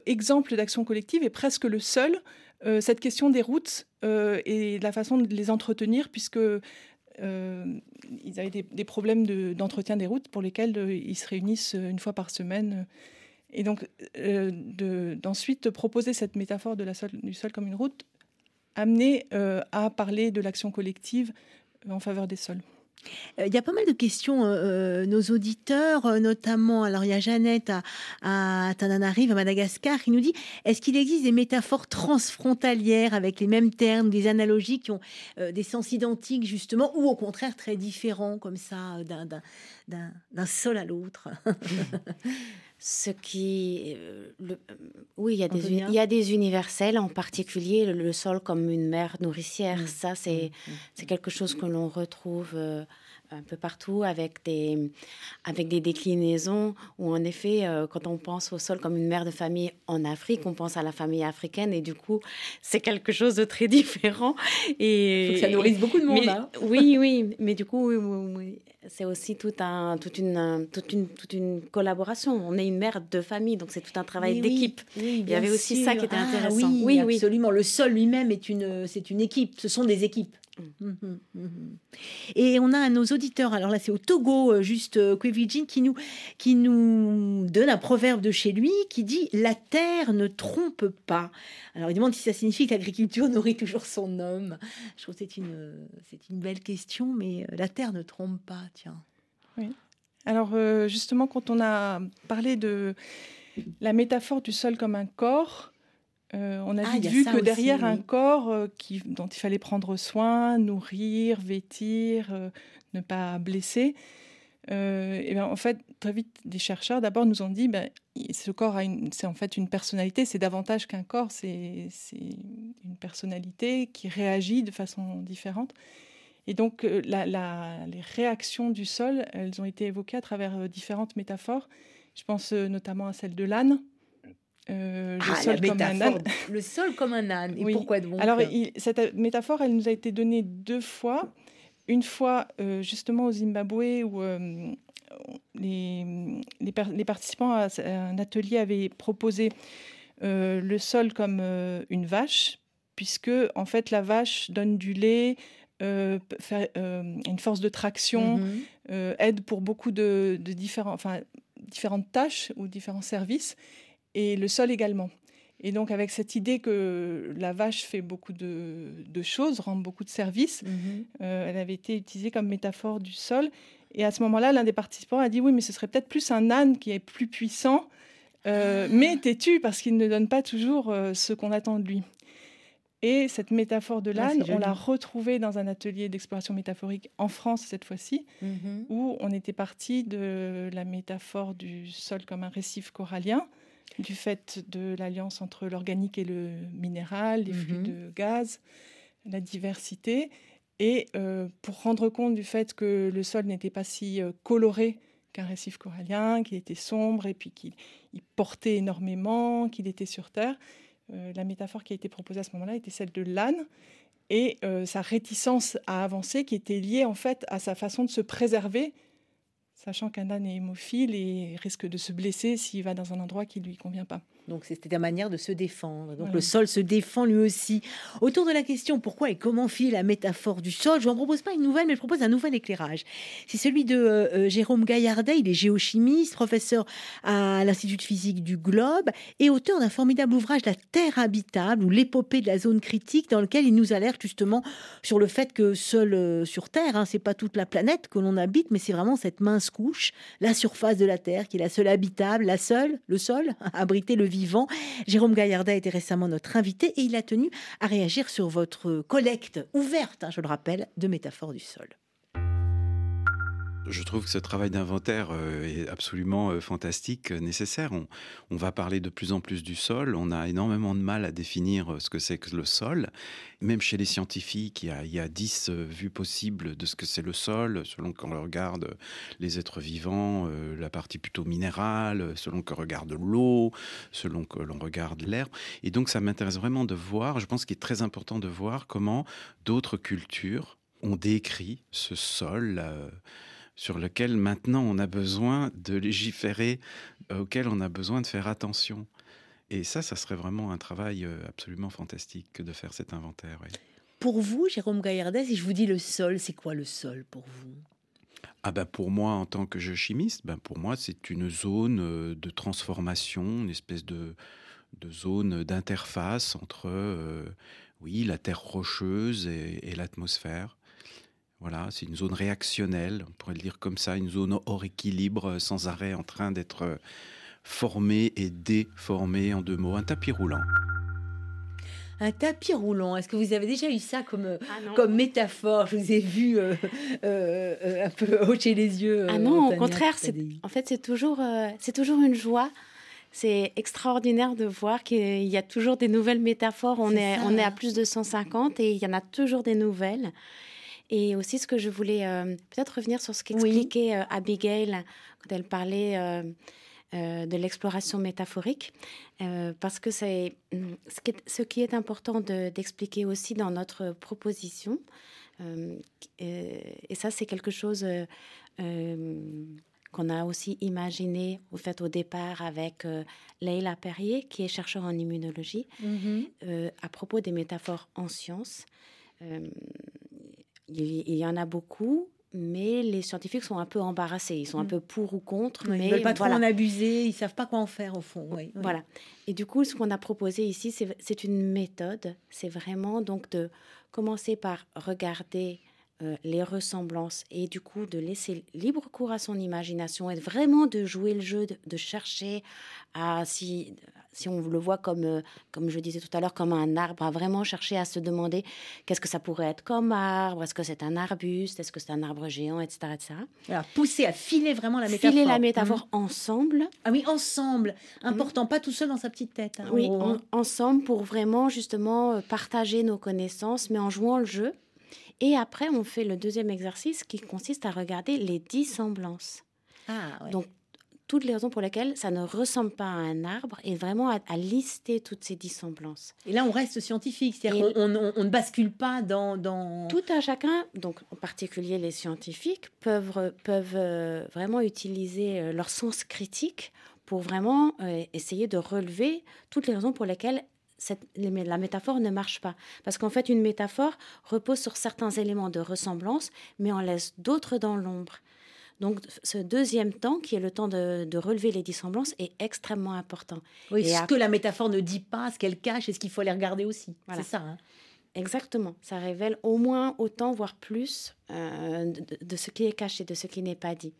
exemple d'action collective, et presque le seul, cette question des routes et la façon de les entretenir, puisque ils avaient des, problèmes d'entretien des routes pour lesquels ils se réunissent une fois par semaine. Et donc, d'ensuite proposer cette métaphore de la du sol comme une route amener euh, à parler de l'action collective euh, en faveur des sols. Euh, il y a pas mal de questions, nos auditeurs, notamment, alors il y a Jeannette à, à Tananarive, à Madagascar, qui nous dit est-ce qu'il existe des métaphores transfrontalières avec les mêmes termes, des analogies qui ont des sens identiques, justement, ou au contraire très différents, comme ça, d'un sol à l'autre? *laughs* ce qui, euh, le, euh, oui, il y, a des, il y a des universels, en particulier le, sol comme une mère nourricière. Mmh. Ça, c'est mmh. c'est quelque chose que l'on retrouve euh, un peu partout avec des, avec des déclinaisons où, en effet, quand on pense au sol comme une mère de famille en Afrique, on pense à la famille africaine et du coup, c'est quelque chose de très *laughs* différent. Et, ça nourrit beaucoup de monde. hein. Oui, oui, mais du coup, oui, oui, c'est aussi tout un, toute, une, toute, une, toute une collaboration. On est une mère de famille, donc c'est tout un travail d'équipe. Il y avait aussi ça qui était ah intéressant. oui, oui, absolument. Le sol lui-même est une, c'est une équipe. Ce sont des équipes. Mm. Mhm, mhm. Et on a nos auditeurs, alors là c'est au Togo, euh, juste euh, Kwevijin, qui nous, qui nous donne un proverbe de chez lui qui dit « La terre ne trompe pas ». Alors il demande si ça signifie que l'agriculture *laughs* nourrit toujours son homme. Je trouve que c'est une, c'est une belle question, mais euh, la terre ne trompe pas, tiens. Oui. Alors justement, quand on a parlé de la métaphore du sol comme un corps, euh, on a ah, vu que derrière un corps euh, qui, dont il fallait prendre soin, nourrir, vêtir, euh, ne pas blesser, et bien, en fait, très vite, des chercheurs d'abord nous ont dit ben, ce corps a c'est en fait une personnalité, c'est davantage qu'un corps, c'est une personnalité qui réagit de façon différente. Et donc, les réactions du sol, elles ont été évoquées à travers différentes métaphores. Je pense notamment à celle de l'âne, euh, le, ah, sol comme un âne. *laughs* le sol comme un âne. Et pourquoi donc? Alors, cette métaphore, elle nous a été donnée deux fois. Une fois, euh, justement, au Zimbabwe, où euh, les, les, participants à un atelier avaient proposé le sol comme une vache, puisque, en fait, la vache donne du lait, fait, une force de traction, mm-hmm. aide pour beaucoup de, de différents, enfin, différentes tâches ou différents services et le sol également. Et donc avec cette idée que la vache fait beaucoup de, choses, rend beaucoup de services, mhm. euh, elle avait été utilisée comme métaphore du sol. Et à ce moment-là, l'un des participants a dit oui, mais ce serait peut-être plus un âne qui est plus puissant, euh, mais têtu parce qu'il ne donne pas toujours euh, ce qu'on attend de lui. Et cette métaphore de Ah, l'âne, on l'a retrouvée dans un atelier d'exploration métaphorique en France cette fois-ci, Mhm. où on était parti de la métaphore du sol comme un récif corallien, du fait de l'alliance entre l'organique et le minéral, les flux Mhm. de gaz, la diversité, et euh, pour rendre compte du fait que le sol n'était pas si euh, coloré qu'un récif corallien, qu'il était sombre et puis qu'il il portait énormément, qu'il était sur Terre. Euh, la métaphore qui a été proposée à ce moment-là était celle de l'âne et euh, sa réticence à avancer qui était liée en fait à sa façon de se préserver, sachant qu'un âne est hémophile et risque de se blesser s'il va dans un endroit qui ne lui convient pas. Donc c'était ta manière de se défendre. Donc le sol se défend lui aussi. Autour de la question pourquoi et comment filer la métaphore du sol, je ne propose pas une nouvelle, mais je propose un nouvel éclairage. C'est celui de euh, euh, Jérôme Gaillardet, il est géochimiste, professeur à l'Institut de physique du Globe et auteur d'un formidable ouvrage La Terre habitable ou l'épopée de la zone critique dans lequel il nous alerte justement sur le fait que seul euh, sur Terre, hein, c'est pas toute la planète que l'on habite, mais c'est vraiment cette mince couche, la surface de la Terre qui est la seule habitable, la seule, le sol, *laughs* abriter le Jérôme Gaillardet était récemment notre invité et il a tenu à réagir sur votre collecte ouverte, hein, je le rappelle, de métaphores du sol. Je trouve que ce travail d'inventaire euh, est absolument euh, fantastique, euh, nécessaire. On, va parler de plus en plus du sol. On a énormément de mal à définir ce que c'est que le sol. Même chez les scientifiques, il y a, il y a 10 euh, vues possibles de ce que c'est le sol, selon qu'on regarde les êtres vivants, la partie plutôt minérale, selon qu'on regarde l'eau, selon que l'on regarde l'air. Et donc, ça m'intéresse vraiment de voir, je pense qu'il est très important de voir comment d'autres cultures ont décrit ce sol. Sur lequel maintenant on a besoin de légiférer, euh, auquel on a besoin de faire attention. Et ça, ça serait vraiment un travail euh, absolument fantastique que de faire cet inventaire. oui. Pour vous, Jérôme Gaillardet, si je vous dis le sol, c'est quoi le sol pour vous? Ah ben pour moi, en tant que géochimiste, ben pour moi, c'est une zone euh, de transformation, une espèce de, de zone d'interface entre, euh, oui, la terre rocheuse et, et l'atmosphère. Voilà, c'est une zone réactionnelle, on pourrait le dire comme ça, une zone hors équilibre, euh, sans arrêt en train d'être euh, formée et déformée en deux mots, un tapis roulant. Un tapis roulant, est-ce que vous avez déjà eu ça comme, euh, non. comme métaphore? Je vous ai vu euh, euh, euh, un peu *laughs* hocher les yeux. Ah non, au contraire, c'est, en fait, c'est toujours, euh, c'est toujours une joie. C'est extraordinaire de voir qu'il y a toujours des nouvelles métaphores. On est, on est à plus de 150 et il y en a toujours des nouvelles. Et aussi, ce que je voulais euh, peut-être revenir sur ce qu'expliquait euh, Abigail quand elle parlait euh, euh, de l'exploration métaphorique, parce que c'est hum, ce qui est, ce qui est important de- d'expliquer aussi dans notre proposition. Et ça, c'est quelque chose qu'on a aussi imaginé au fait au départ avec euh, Leila Perrier, qui est chercheur en immunologie, Mhm. euh, à propos des métaphores en sciences. Euh, il, y en a beaucoup, mais les scientifiques sont un peu embarrassés. Ils sont un Mm. peu pour ou contre. Mais ils veulent pas trop en abuser, ils savent pas quoi en faire au fond. oui, oui. Voilà. Et du coup, ce qu'on a proposé ici, c'est c'est une méthode. C'est vraiment donc de commencer par regarder euh, les ressemblances et du coup de laisser libre cours à son imagination et vraiment de jouer le jeu, de, de chercher à si si on le voit comme euh, comme je disais tout à l'heure comme un arbre, à vraiment chercher à se demander qu'est-ce que ça pourrait être comme arbre, est-ce que c'est un arbuste, est-ce que c'est un arbre géant, etc., etc. Pousser à filer vraiment la métaphore. Filer la métaphore Mhm. ensemble. Ah oui, ensemble. Important, pas tout seul dans sa petite tête. hein, Oui, en- hein. ensemble pour vraiment justement euh, partager nos connaissances, mais en jouant le jeu. Et après, on fait le deuxième exercice qui consiste à regarder les dissemblances. Ah, ouais. Donc, toutes les raisons pour lesquelles ça ne ressemble pas à un arbre et vraiment à, à lister toutes ces dissemblances. Et là, on reste scientifique, c'est-à-dire qu'on on, ne bascule pas dans. dans... Tout un chacun, donc en particulier les scientifiques, peuvent, peuvent euh, vraiment utiliser euh, leur sens critique pour vraiment euh, essayer de relever toutes les raisons pour lesquelles cette- la métaphore ne marche pas. Parce qu'en fait, une métaphore repose sur certains éléments de ressemblance, mais en laisse d'autres dans l'ombre. Donc, ce deuxième temps, qui est le temps de, de relever les dissemblances, est extrêmement important. Oui, Et ce que la métaphore ne dit pas, ce qu'elle cache, et ce qu'il faut aller regarder aussi. Voilà. C'est ça. hein. Exactement, ça révèle au moins autant, voire plus, euh, de, de, ce qui est caché, de ce qui n'est pas dit.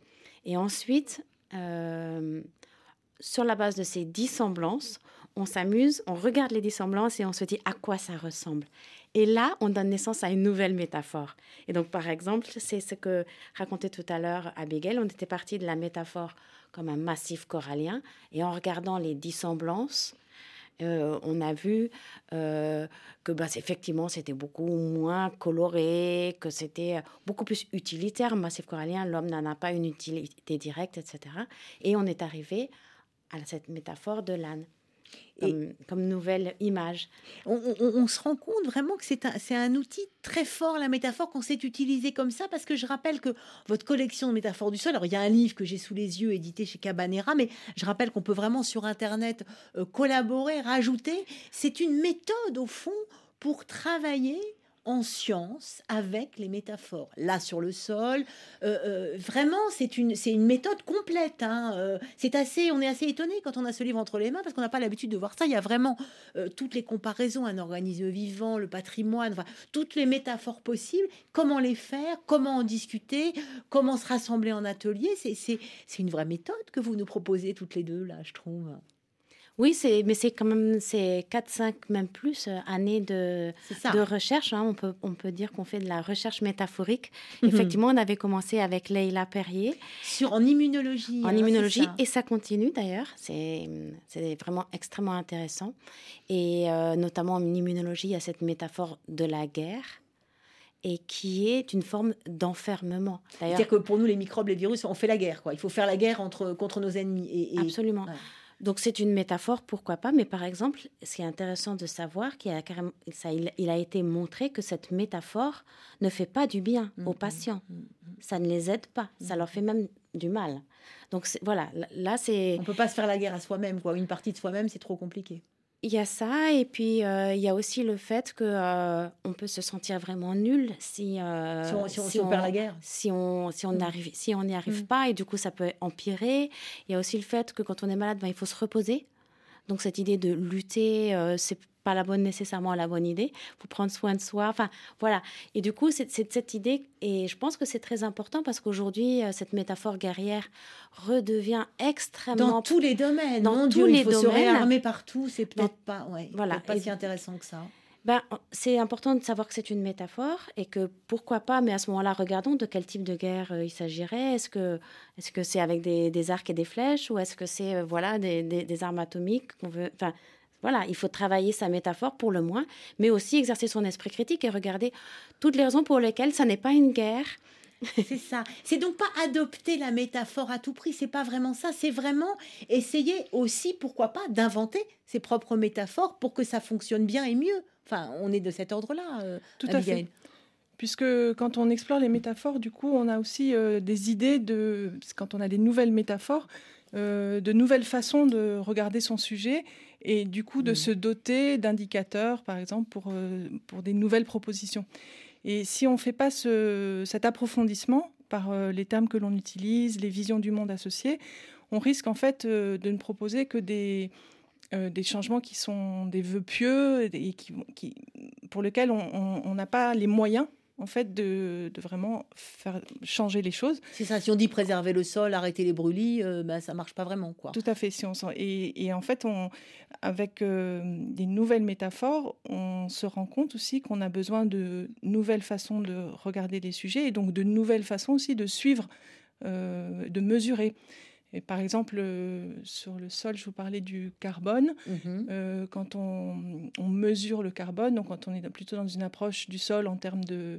Et ensuite, euh, sur la base de ces dissemblances, on s'amuse, on regarde les dissemblances et on se dit à quoi ça ressemble. Et là, on donne naissance à une nouvelle métaphore. Et donc, par exemple, c'est ce que racontait tout à l'heure Abigail. On était parti de la métaphore comme un massif corallien. Et en regardant les dissemblances, euh, on a vu euh, que bah, effectivement c'était beaucoup moins coloré, que c'était beaucoup plus utilitaire. Massif corallien, l'homme n'en a pas une utilité directe, etc. Et on est arrivé à cette métaphore de l'âne comme, nouvelle image. On, se rend compte vraiment que c'est un, un, outil très fort, la métaphore, qu'on sait utiliser comme ça, parce que je rappelle que votre collection de métaphores du sol, alors il y a un livre que j'ai sous les yeux, édité chez Cabanera, mais je rappelle qu'on peut vraiment sur Internet euh, collaborer, rajouter. C'est une méthode, au fond, pour travailler en science avec les métaphores. Là, sur le sol, euh, euh, vraiment, c'est une, c'est une méthode complète. Hein. Euh, c'est assez, on est assez étonné quand on a ce livre entre les mains parce qu'on n'a pas l'habitude de voir ça. Il y a vraiment toutes les comparaisons, un organisme vivant, le patrimoine, enfin, toutes les métaphores possibles. Comment les faire, comment en discuter, comment se rassembler en atelier. C'est, c'est, c'est une vraie méthode que vous nous proposez toutes les deux là, je trouve. Oui, c'est, mais c'est quand même c'est 4-5, même plus euh, années de, de recherche. Hein. On, peut, on peut dire qu'on fait de la recherche métaphorique. Mhm. Effectivement, on avait commencé avec Leila Perrier. Sur, en immunologie. En hein, immunologie, et ça continue d'ailleurs. C'est, c'est vraiment extrêmement intéressant. Et euh, notamment en immunologie, il y a cette métaphore de la guerre et qui est une forme d'enfermement. C'est-à-dire que pour nous, les microbes, les virus, on fait la guerre. Quoi. Il faut faire la guerre entre, contre nos ennemis. Et, Absolument. Donc c'est une métaphore, pourquoi pas, mais par exemple, ce qui est intéressant de savoir qu'il a, ça, il, a été montré que cette métaphore ne fait pas du bien aux mm, mm, patients. Mm, ça ne les aide pas, ça leur fait même du mal. Donc voilà, là c'est... On peut pas se faire la guerre à soi-même, quoi. Une partie de soi-même, c'est trop compliqué. Il y a ça, et puis euh, il y a aussi le fait que euh, on peut se sentir vraiment nul si, euh, si, on, perd la guerre. Si on si on mm. arrive si on n'y arrive mm. pas, et du coup ça peut empirer. Il y a aussi le fait que quand on est malade, ben, il faut se reposer. Donc cette idée de lutter, c'est pas la bonne nécessairement la bonne idée. Il faut prendre soin de soi. Enfin, voilà. Et du coup, c'est cette idée, et je pense que c'est très important parce qu'aujourd'hui, euh, cette métaphore guerrière redevient extrêmement. Dans tous les domaines. Dans tous les il faut domaines. se réarmer partout. C'est peut-être pas, ouais, voilà. pas si intéressant que ça. Ben, c'est important de savoir que c'est une métaphore et que pourquoi pas, mais à ce moment-là, regardons de quel type de guerre euh, il s'agirait. Est-ce que est-ce que c'est avec des, des, arcs et des flèches ou est-ce que c'est euh, voilà des, des, des, armes atomiques qu'on veut Enfin, voilà, il faut travailler sa métaphore pour le moins, mais aussi exercer son esprit critique et regarder toutes les raisons pour lesquelles ça n'est pas une guerre. *laughs* c'est ça. C'est donc pas adopter la métaphore à tout prix, c'est pas vraiment ça. C'est vraiment essayer aussi, pourquoi pas, d'inventer ses propres métaphores pour que ça fonctionne bien et mieux. Enfin, on est de cet ordre-là. Euh, tout à fait. Puisque quand on explore les métaphores, du coup, on a aussi euh, des idées de. Quand on a des nouvelles métaphores, euh, de nouvelles façons de regarder son sujet et du coup de mmh. se doter d'indicateurs, par exemple, pour, euh, pour des nouvelles propositions. Et si on ne fait pas ce, cet approfondissement par euh, les termes que l'on utilise, les visions du monde associées, on risque en fait euh, de ne proposer que des, des changements qui sont des vœux pieux et qui, qui pour lesquels on n'a pas les moyens en fait, de, vraiment faire changer les choses. C'est ça, si on dit préserver le sol, arrêter les brûlis, euh, bah, ça marche pas vraiment. quoi. Tout à fait. Si on et, et en fait, on, avec euh, des nouvelles métaphores, on se rend compte aussi qu'on a besoin de nouvelles façons de regarder les sujets et donc de nouvelles façons aussi de suivre, euh, de mesurer. Et par exemple, euh, sur le sol, je vous parlais du carbone. Mhm. Euh, quand on, mesure le carbone, donc quand on est plutôt dans une approche du sol en termes de,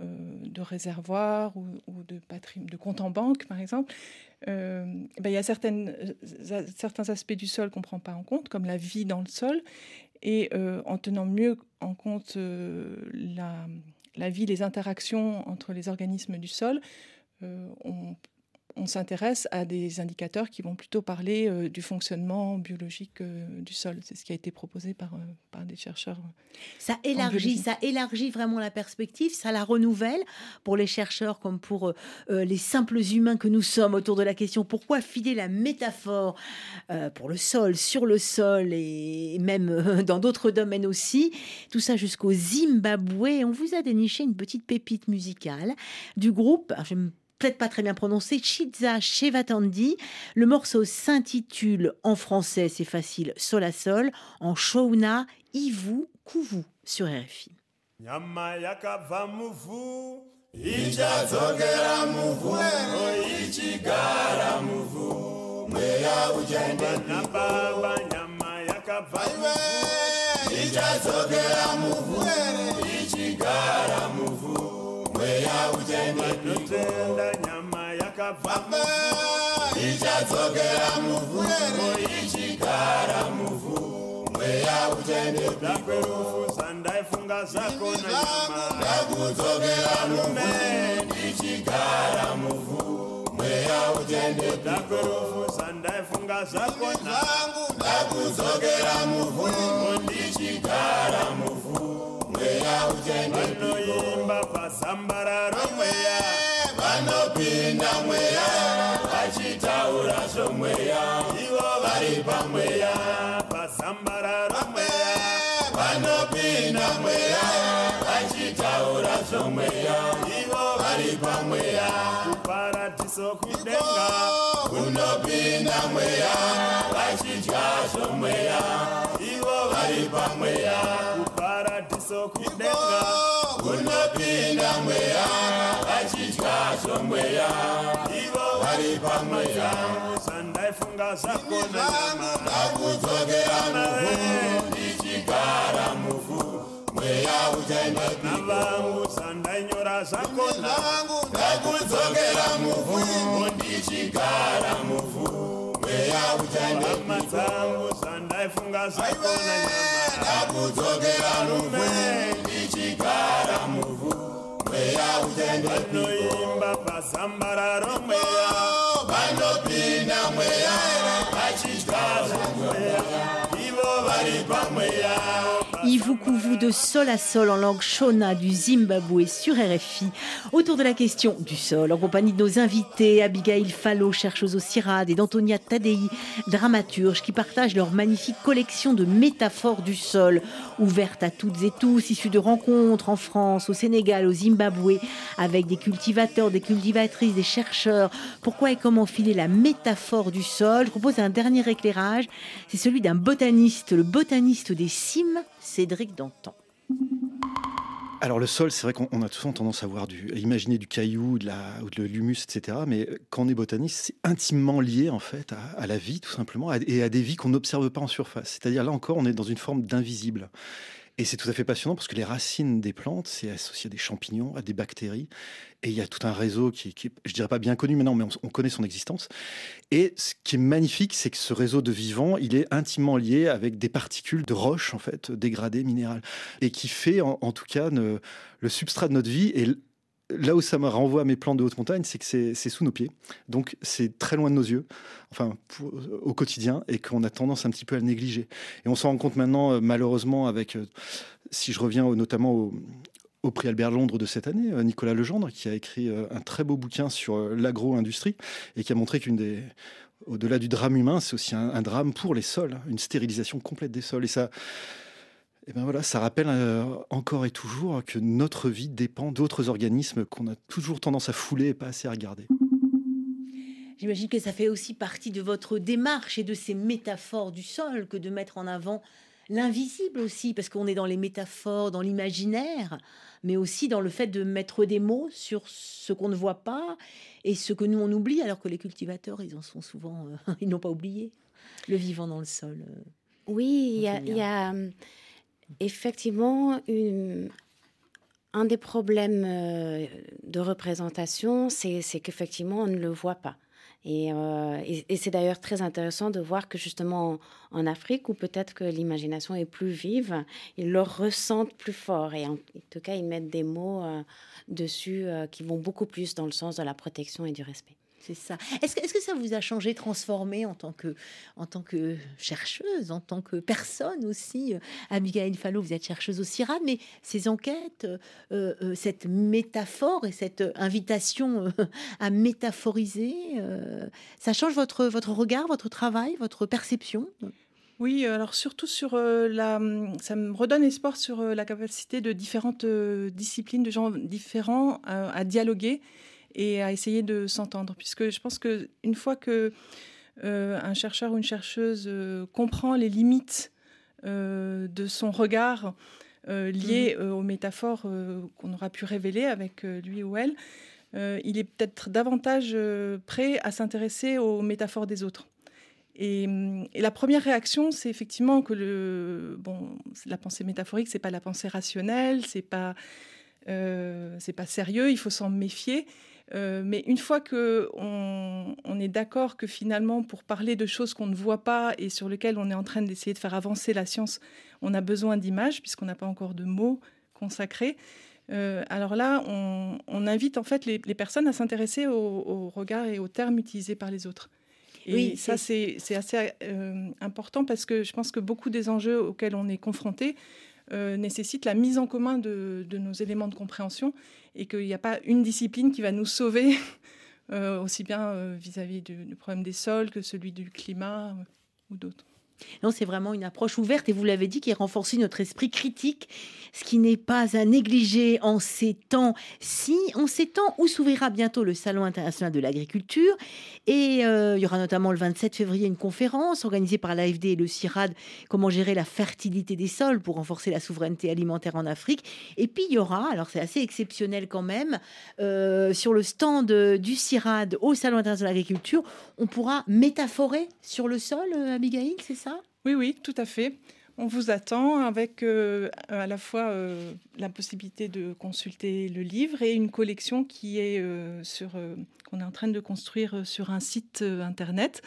euh, de réservoir ou, de, de compte en banque, par exemple, ben, il y a certaines, certains aspects du sol qu'on ne prend pas en compte, comme la vie dans le sol. Et en tenant mieux en compte la, la vie, les interactions entre les organismes du sol, on on s'intéresse à des indicateurs qui vont plutôt parler euh, du fonctionnement biologique euh, du sol. C'est ce qui a été proposé par, euh, par des chercheurs. Ça élargit, ça élargit vraiment la perspective, ça la renouvelle pour les chercheurs comme pour les simples humains que nous sommes autour de la question pourquoi filer la métaphore pour le sol, sur le sol et même *laughs* dans d'autres domaines aussi? Tout ça jusqu'au Zimbabwe. On vous a déniché une petite pépite musicale du groupe. Je peut-être pas très bien prononcé, Chiza Shevatandi. Le morceau s'intitule en français, c'est facile, Sol à Sol, en Shona, Ivu, Kuvu sur RFI. ichadzokera muvhu ichigara muvhu mweya uchendenababa nyama yakabva muvhu ichadzokera muvhu ichigara muvhu mweya uchendenotenda nyama yakabva ichadzokera muvhu ichigara muvhu mweya uchendedakwerufu sandaifunga zako na nyama. ndakudzokera muvhu ichigara muvhu mweya uchendedakwerufu sandaifunga zako nangu ndakudzokera muvhu ndichigara muvhu mweya uchendevanoimba pazambararo mweya vanopinda mweya vachitaura zvomweya. Ivo vari pamweya pazambararo mweya vanopinda mweya vachitaura zvomweya. Ivo vari pamweya. kuparadiso kudenga. Kunopinda mweya vachidya zvomweya. Ivo vari pamweya uso kudenga kunopinda mweya vachitya zvomweya. Ivo vari pamweya. zvandaifunga zvakona ngakudzokera mufu ndichigara mufu. Mweya uchaenda navangu zvandainyora zvakona ngakudzokera mufu ndichigara mufu dzangu sandaifunga zvako nanyama. ndakudzokera muvhu ndichigara muvhu. Mweya uchaendanoimba pazambararo mweya Ivukuvu de sol à sol en langue shona du Zimbabwe sur RFI autour de la question du sol en compagnie de nos invités Abigail Fallo, chercheuse au CIRAD et d'Antonia Tadei, dramaturge qui partagent leur magnifique collection de métaphores du sol ouverte à toutes et tous issus de rencontres en France, au Sénégal, au Zimbabwe avec des cultivateurs, des cultivatrices, des chercheurs. Pourquoi et comment filer la métaphore du sol? Je propose un dernier éclairage, c'est celui d'un botaniste, le botaniste des cimes Cédric Danton. Alors le sol, c'est vrai qu'on a souvent tendance à, voir du, à imaginer du caillou, de la, ou de l'humus, etc. Mais quand on est botaniste, c'est intimement lié en fait à, à, la vie, tout simplement, et à des vies qu'on n'observe pas en surface. C'est-à-dire là encore, on est dans une forme d'invisible. Et c'est tout à fait passionnant parce que les racines des plantes, c'est associé à des champignons, à des bactéries. Et il y a tout un réseau qui, qui je dirais pas bien connu maintenant, mais on, on, connaît son existence. Et ce qui est magnifique, c'est que ce réseau de vivants, il est intimement lié avec des particules de roches, en fait, dégradées, minérales. Et qui fait, en, tout cas, le substrat de notre vie. Et là où ça me renvoie à mes plantes de haute montagne, c'est que c'est sous nos pieds. Donc c'est très loin de nos yeux, enfin au quotidien, et qu'on a tendance un petit peu à le négliger. Et on s'en rend compte maintenant, malheureusement, avec, si je reviens notamment au, prix Albert Londres de cette année, Nicolas Legendre, qui a écrit un très beau bouquin sur l'agro-industrie et qui a montré qu'une des au-delà du drame humain, c'est aussi un, un, drame pour les sols, une stérilisation complète des sols. Et ça, et ben voilà, ça rappelle euh, encore et toujours que notre vie dépend d'autres organismes qu'on a toujours tendance à fouler et pas assez à regarder. J'imagine que ça fait aussi partie de votre démarche et de ces métaphores du sol que de mettre en avant l'invisible aussi, parce qu'on est dans les métaphores, dans l'imaginaire, mais aussi dans le fait de mettre des mots sur ce qu'on ne voit pas et ce que nous on oublie, alors que les cultivateurs, ils en sont souvent, euh, *laughs* ils n'ont pas oublié le vivant dans le sol. Euh, oui, il y a, y a effectivement un des problèmes euh, de représentation, c'est qu'effectivement on ne le voit pas. Et, euh, et, c'est d'ailleurs très intéressant de voir que justement en, Afrique, où peut-être que l'imagination est plus vive, ils le ressentent plus fort. Et en, tout cas, ils mettent des mots euh, dessus qui vont beaucoup plus dans le sens de la protection et du respect. C'est ça. Est-ce que, ça vous a changé, transformé en tant que, chercheuse, en tant que personne aussi Abigail Fallot, vous êtes chercheuse au CIRAD, mais ces enquêtes, euh, euh, cette métaphore et cette invitation euh, à métaphoriser, ça change votre regard, votre travail, votre perception? Oui, alors surtout sur la, ça me redonne espoir sur la capacité de différentes disciplines, de gens différents à dialoguer et à essayer de s'entendre. Puisque je pense qu'une fois que euh, un chercheur ou une chercheuse euh, comprend les limites euh, de son regard lié mhm. aux métaphores qu'on aura pu révéler avec lui ou elle, il est peut-être davantage prêt à s'intéresser aux métaphores des autres. Et, et, la première réaction, c'est effectivement que le, bon, la pensée métaphorique, c'est pas la pensée rationnelle, c'est pas, c'est pas sérieux, il faut s'en méfier. Euh, mais une fois que on, est d'accord que finalement, pour parler de choses qu'on ne voit pas et sur lesquelles on est en train d'essayer de faire avancer la science, on a besoin d'images puisqu'on n'a pas encore de mots consacrés. Euh, alors là, on, invite en fait les, personnes à s'intéresser au, regard et aux termes utilisés par les autres. Et oui, ça, c'est assez euh, important parce que je pense que beaucoup des enjeux auxquels on est confronté nécessitent la mise en commun de, nos éléments de compréhension et qu'il n'y a pas une discipline qui va nous sauver, *laughs* euh, aussi bien euh, vis-à-vis du, problème des sols que celui du climat euh, ou d'autres. Non, c'est vraiment une approche ouverte et vous l'avez dit qui renforce notre esprit critique, ce qui n'est pas à négliger en ces temps. Si, en ces temps où s'ouvrira bientôt le Salon international de l'agriculture et euh, il y aura notamment le 27 février une conférence organisée par l'AFD et le CIRAD, comment gérer la fertilité des sols pour renforcer la souveraineté alimentaire en Afrique. Et puis il y aura, alors c'est assez exceptionnel quand même, euh, sur le stand du CIRAD au Salon international de l'agriculture, on pourra métaphorer sur le sol, euh, Abigail, c'est ça? Oui, oui, tout à fait. On vous attend avec euh, à la fois euh, la possibilité de consulter le livre et une collection qui est euh, sur qu'on est en train de construire sur un site internet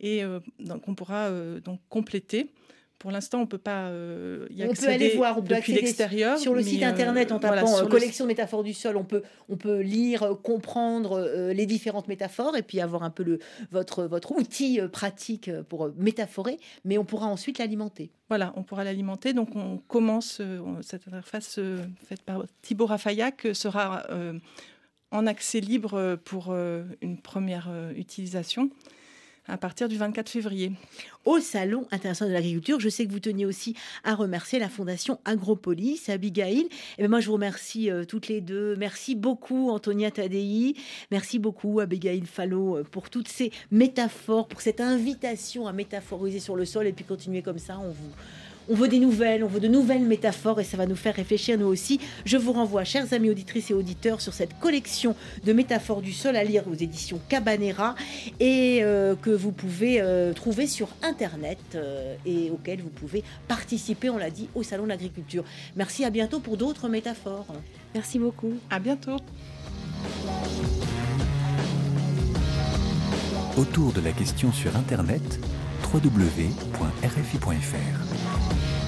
et donc on pourra donc compléter pour l'instant, on peut pas euh, y on peut aller voir depuis l'extérieur. Sur le site euh, internet, en tapant euh, collection de métaphores du sol, on peut, on peut lire, comprendre les différentes métaphores et puis avoir un peu le, votre, votre outil pratique pour métaphorer, mais on pourra ensuite l'alimenter. Voilà, on pourra l'alimenter. Donc, on commence cette interface faite par Thibaut Rafaillac sera en accès libre pour une première utilisation à partir du 24 février. Au Salon international de l'agriculture, je sais que vous teniez aussi à remercier la Fondation Agropolis, Abigail. Et eh ben, moi, je vous remercie euh, toutes les deux. Merci beaucoup, Antonia Tadei. Merci beaucoup, Abigail Fallot, euh, pour toutes ces métaphores, pour cette invitation à métaphoriser sur le sol et puis continuer comme ça. On vous on veut des nouvelles, on veut de nouvelles métaphores et ça va nous faire réfléchir nous aussi. Je vous renvoie, chers amis auditrices et auditeurs, sur cette collection de métaphores du sol à lire aux éditions Cabanera et euh, que vous pouvez euh, trouver sur Internet euh, et auquel vous pouvez participer, on l'a dit, au Salon de l'Agriculture. Merci, à bientôt pour d'autres métaphores. Merci beaucoup. À bientôt. Autour de la question sur Internet, www.rfi.fr.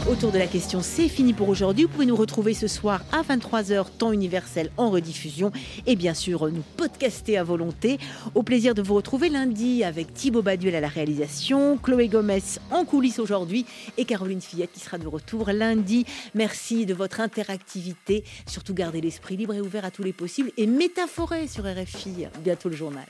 Autour de la question, c'est fini pour aujourd'hui. Vous pouvez nous retrouver ce soir à 23h, temps universel en rediffusion. Et bien sûr, nous podcaster à volonté. Au plaisir de vous retrouver lundi avec Thibaut Baduel à la réalisation, Chloé Gomez en coulisses aujourd'hui et Caroline Fillette qui sera de retour lundi. Merci de votre interactivité. Surtout gardez l'esprit libre et ouvert à tous les possibles et métaphorez sur RFI. Bientôt le journal.